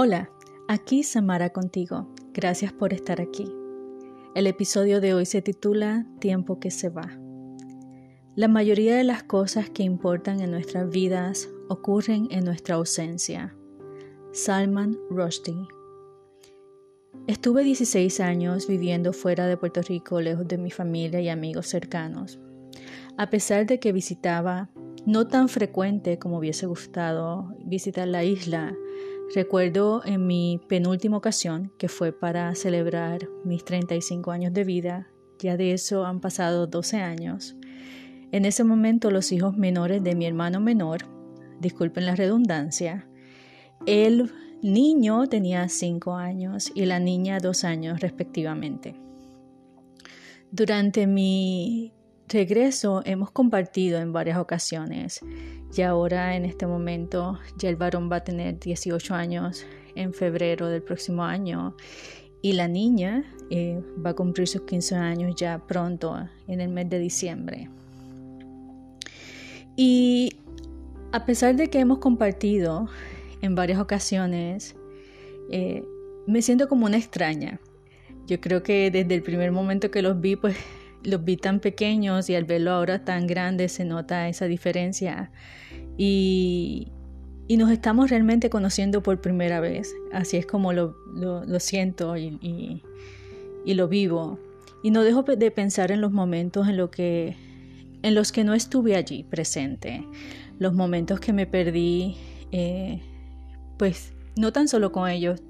Hola, aquí Samara contigo. Gracias por estar aquí. El episodio de hoy se titula Tiempo que se va. La mayoría de las cosas que importan en nuestras vidas ocurren en nuestra ausencia. Salman Rushdie. Estuve 16 años viviendo fuera de Puerto Rico, lejos de mi familia y amigos cercanos. A pesar de que visitaba, no tan frecuente como hubiese gustado visitar la isla, Recuerdo en mi penúltima ocasión, que fue para celebrar mis 35 años de vida, ya de eso han pasado 12 años. En ese momento los hijos menores de mi hermano menor, disculpen la redundancia, el niño tenía 5 años y la niña 2 años respectivamente. Durante mi regreso hemos compartido en varias ocasiones y ahora en este momento ya el varón va a tener 18 años en febrero del próximo año y la niña eh, va a cumplir sus 15 años ya pronto en el mes de diciembre. Y a pesar de que hemos compartido en varias ocasiones, eh, me siento como una extraña. Yo creo que desde el primer momento que los vi, pues los vi tan pequeños y al verlo ahora tan grande se nota esa diferencia. Y, nos estamos realmente conociendo por primera vez. Así es como lo, siento y, lo vivo. Y no dejo de pensar en los momentos en, lo que, en los que no estuve allí presente. Los momentos que me perdí, eh, pues no tan solo con ellos,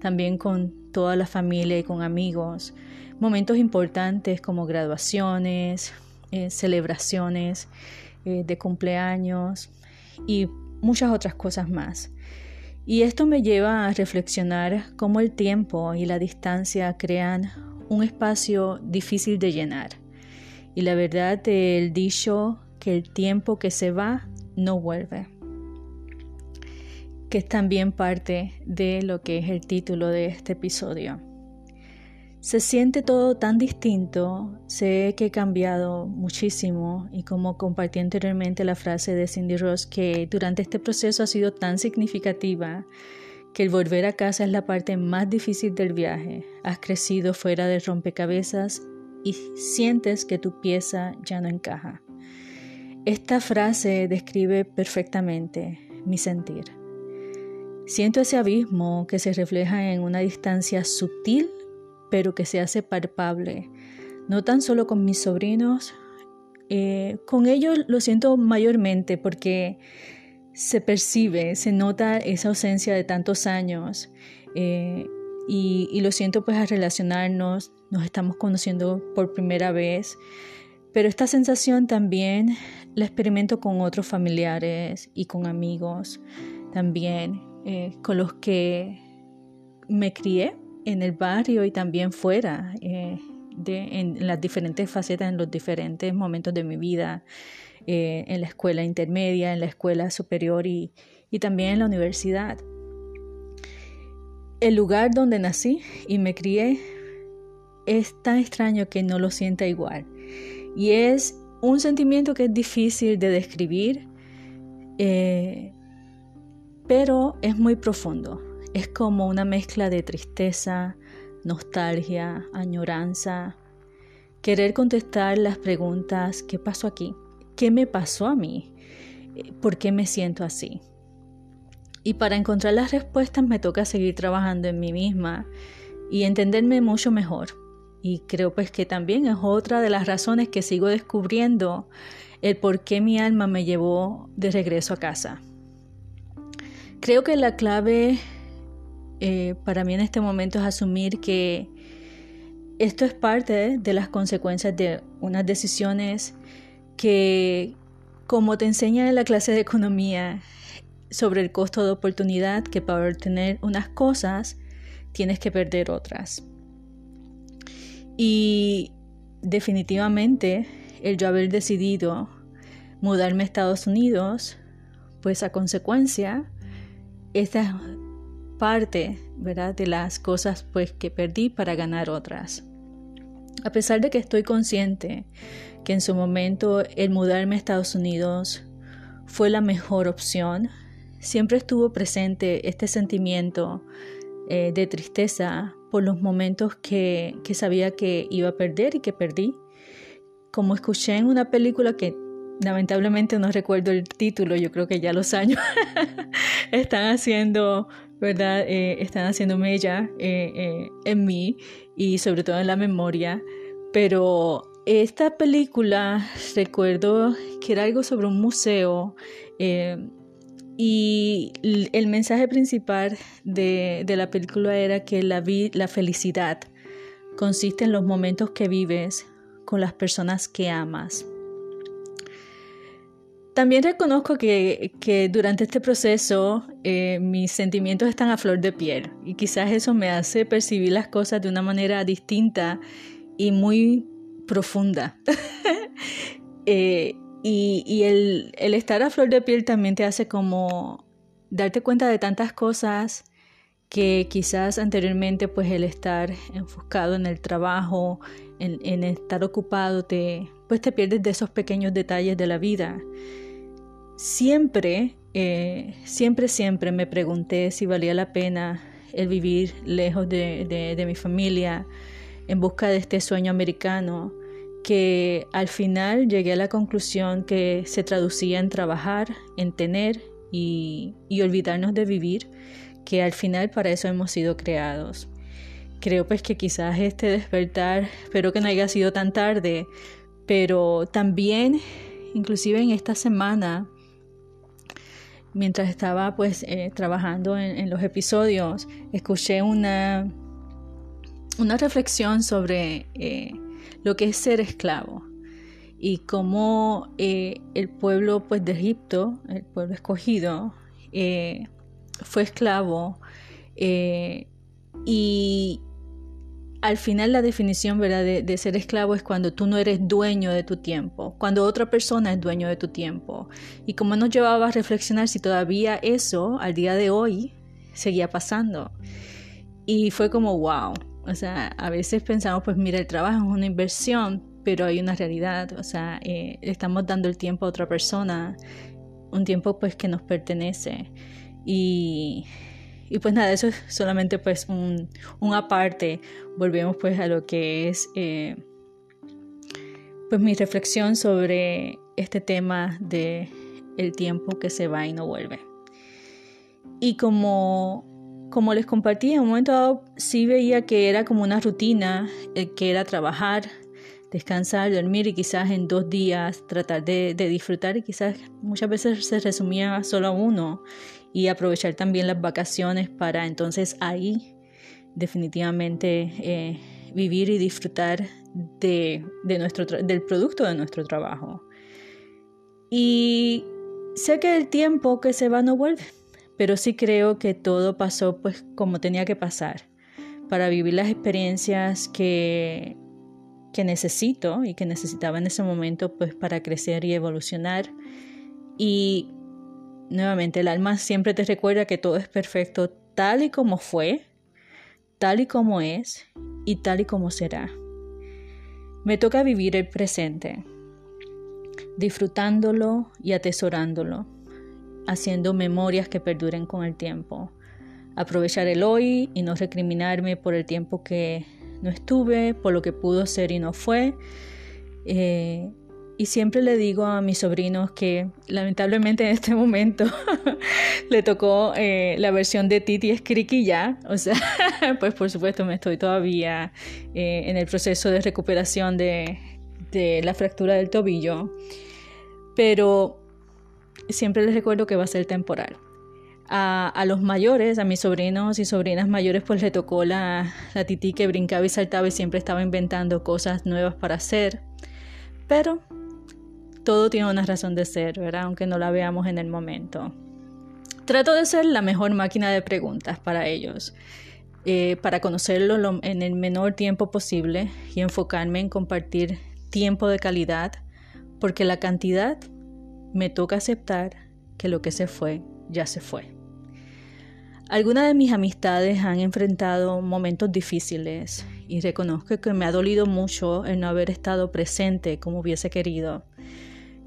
también con toda la familia y con amigos momentos importantes como graduaciones, eh, celebraciones eh, de cumpleaños y muchas otras cosas más. Y esto me lleva a reflexionar cómo el tiempo y la distancia crean un espacio difícil de llenar. Y la verdad del dicho que el tiempo que se va no vuelve, que es también parte de lo que es el título de este episodio. Se siente todo tan distinto, sé que he cambiado muchísimo y como compartí anteriormente la frase de Cindy Ross que durante este proceso ha sido tan significativa que el volver a casa es la parte más difícil del viaje. Has crecido fuera de rompecabezas y sientes que tu pieza ya no encaja. Esta frase describe perfectamente mi sentir. Siento ese abismo que se refleja en una distancia sutil pero que se hace palpable, no tan solo con mis sobrinos, eh, con ellos lo siento mayormente porque se percibe, se nota esa ausencia de tantos años eh, y, y, lo siento pues al relacionarnos, nos estamos conociendo por primera vez, pero esta sensación también la experimento con otros familiares y con amigos también, eh, con los que me crié en el barrio y también fuera, eh, de, en las diferentes facetas, en los diferentes momentos de mi vida, eh, en la escuela intermedia, en la escuela superior y, y también en la universidad. El lugar donde nací y me crié es tan extraño que no lo sienta igual. Y es un sentimiento que es difícil de describir, pero es muy profundo. Es como una mezcla de tristeza, nostalgia, añoranza, querer contestar las preguntas, ¿qué pasó aquí? ¿Qué me pasó a mí? ¿Por qué me siento así? Y para encontrar las respuestas me toca seguir trabajando en mí misma y entenderme mucho mejor. Y creo pues que también es otra de las razones que sigo descubriendo el por qué mi alma me llevó de regreso a casa. Creo que la clave eh, para mí en este momento es asumir que esto es parte de las consecuencias de unas decisiones que, como te enseña en la clase de economía sobre el costo de oportunidad, que para obtener unas cosas tienes que perder otras. Y definitivamente el yo haber decidido mudarme a Estados Unidos, pues a consecuencia, esta parte, ¿verdad? De las cosas pues que perdí para ganar otras. A pesar de que estoy consciente que en su momento el mudarme a Estados Unidos fue la mejor opción, siempre estuvo presente este sentimiento eh, de tristeza por los momentos que, que sabía que iba a perder y que perdí. Como escuché en una película que lamentablemente no recuerdo el título, yo creo que ya los años están haciendo, ¿verdad? Eh, están haciendo mella eh, eh, en mí y sobre todo en la memoria. Pero esta película recuerdo que era algo sobre un museo y el mensaje principal de, de la película era que la, la felicidad consiste en los momentos que vives con las personas que amas. También reconozco que, que durante este proceso eh, mis sentimientos están a flor de piel y quizás eso me hace percibir las cosas de una manera distinta y muy profunda. eh, y, y el, el, estar a flor de piel también te hace como darte cuenta de tantas cosas que quizás anteriormente pues el estar enfocado en el trabajo, en, en estar ocupado, te, pues te pierdes de esos pequeños detalles de la vida Siempre, eh, siempre, siempre me pregunté si valía la pena el vivir lejos de, mi familia en busca de este sueño americano que al final llegué a la conclusión que se traducía en trabajar, en tener y, y, olvidarnos de vivir, que al final para eso hemos sido creados. Creo pues que quizás este despertar, espero que no haya sido tan tarde, pero también, inclusive en esta semana, mientras estaba pues eh, trabajando en, los episodios, escuché una, una reflexión sobre eh, lo que es ser esclavo y cómo eh, el pueblo pues de Egipto, el pueblo escogido, fue esclavo y al final la definición ¿verdad? De, ser esclavo es cuando tú no eres dueño de tu tiempo, cuando otra persona es dueño de tu tiempo. Y como nos llevaba a reflexionar si todavía eso al día de hoy seguía pasando. Y fue como, wow. O sea, a veces pensamos, pues mira, el trabajo es una inversión, pero hay una realidad. O sea, eh, estamos dando el tiempo a otra persona, un tiempo pues que nos pertenece. Y y pues nada, eso es solamente pues un, aparte. Volvemos pues a lo que es eh, pues mi reflexión sobre este tema de el tiempo que se va y no vuelve. Y como, como les compartí, en un momento dado sí veía que era como una rutina, eh, que era trabajar, descansar, dormir y quizás en dos días tratar de, de, disfrutar y quizás muchas veces se resumía solo a uno y aprovechar también las vacaciones para entonces ahí definitivamente eh, vivir y disfrutar de, nuestro del producto de nuestro trabajo. Y sé que el tiempo que se va no vuelve, pero sí creo que todo pasó pues como tenía que pasar para vivir las experiencias que, que necesito y que necesitaba en ese momento pues para crecer y evolucionar. Y Nuevamente, el alma siempre te recuerda que todo es perfecto tal y como fue, tal y como es y tal y como será. Me toca vivir el presente, disfrutándolo y atesorándolo, haciendo memorias que perduren con el tiempo. Aprovechar el hoy y no recriminarme por el tiempo que no estuve, por lo que pudo ser y no fue. Eh, y siempre le digo a mis sobrinos que lamentablemente en este momento le tocó eh, la versión de Titi Skriki ya. O sea, pues por supuesto me estoy todavía eh, en el proceso de recuperación de, de la fractura del tobillo. Pero siempre les recuerdo que va a ser temporal. A, a, los mayores, a mis sobrinos y sobrinas mayores, pues le tocó la, la titi que brincaba y saltaba y siempre estaba inventando cosas nuevas para hacer. Pero todo tiene una razón de ser, ¿verdad? Aunque no la veamos en el momento. Trato de ser la mejor máquina de preguntas para ellos, eh, para conocerlo en el menor tiempo posible y enfocarme en compartir tiempo de calidad, porque la cantidad me toca aceptar que lo que se fue, ya se fue. Algunas de mis amistades han enfrentado momentos difíciles y reconozco que me ha dolido mucho el no haber estado presente como hubiese querido.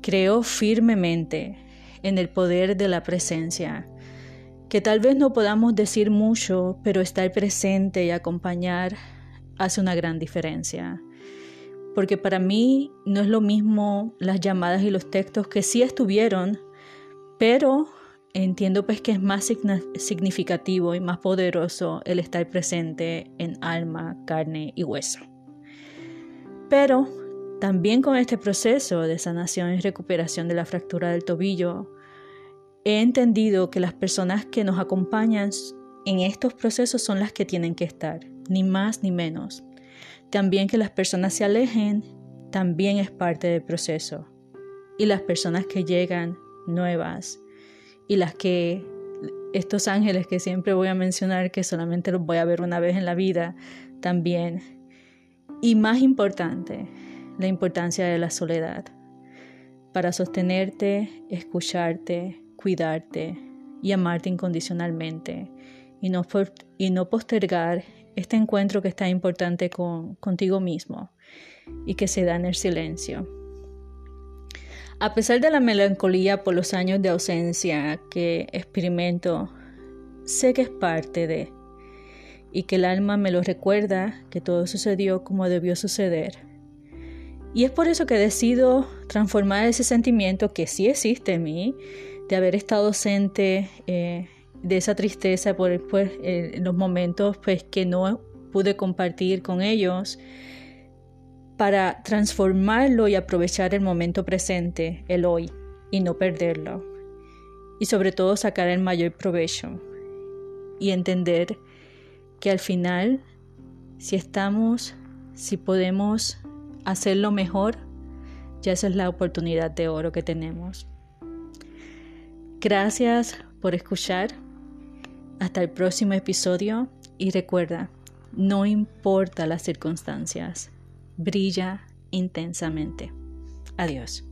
Creo firmemente en el poder de la presencia, que tal vez no podamos decir mucho, pero estar presente y acompañar hace una gran diferencia. Porque para mí no es lo mismo las llamadas y los textos que sí estuvieron, pero entiendo pues que es más significativo y más poderoso el estar presente en alma, carne y hueso. Pero también con este proceso de sanación y recuperación de la fractura del tobillo, he entendido que las personas que nos acompañan en estos procesos son las que tienen que estar, ni más ni menos. También que las personas se alejen también es parte del proceso. Y las personas que llegan nuevas y las que estos ángeles que siempre voy a mencionar que solamente los voy a ver una vez en la vida también. Y más importante, la importancia de la soledad para sostenerte, escucharte, cuidarte y amarte incondicionalmente y no, y no postergar este encuentro que está importante con, contigo mismo y que se da en el silencio. A pesar de la melancolía por los años de ausencia que experimento, sé que es parte de, y que el alma me lo recuerda que todo sucedió como debió suceder. Y es por eso que decido transformar ese sentimiento que sí existe en mí, de haber estado ausente, eh, de esa tristeza por pues, eh, los momentos pues, que no pude compartir con ellos, para transformarlo y aprovechar el momento presente, el hoy, y no perderlo. Y sobre todo sacar el mayor provecho y entender que al final, si estamos, si podemos hacerlo mejor, ya esa es la oportunidad de oro que tenemos. Gracias por escuchar. Hasta el próximo episodio y recuerda, no importa las circunstancias brilla intensamente. Adiós.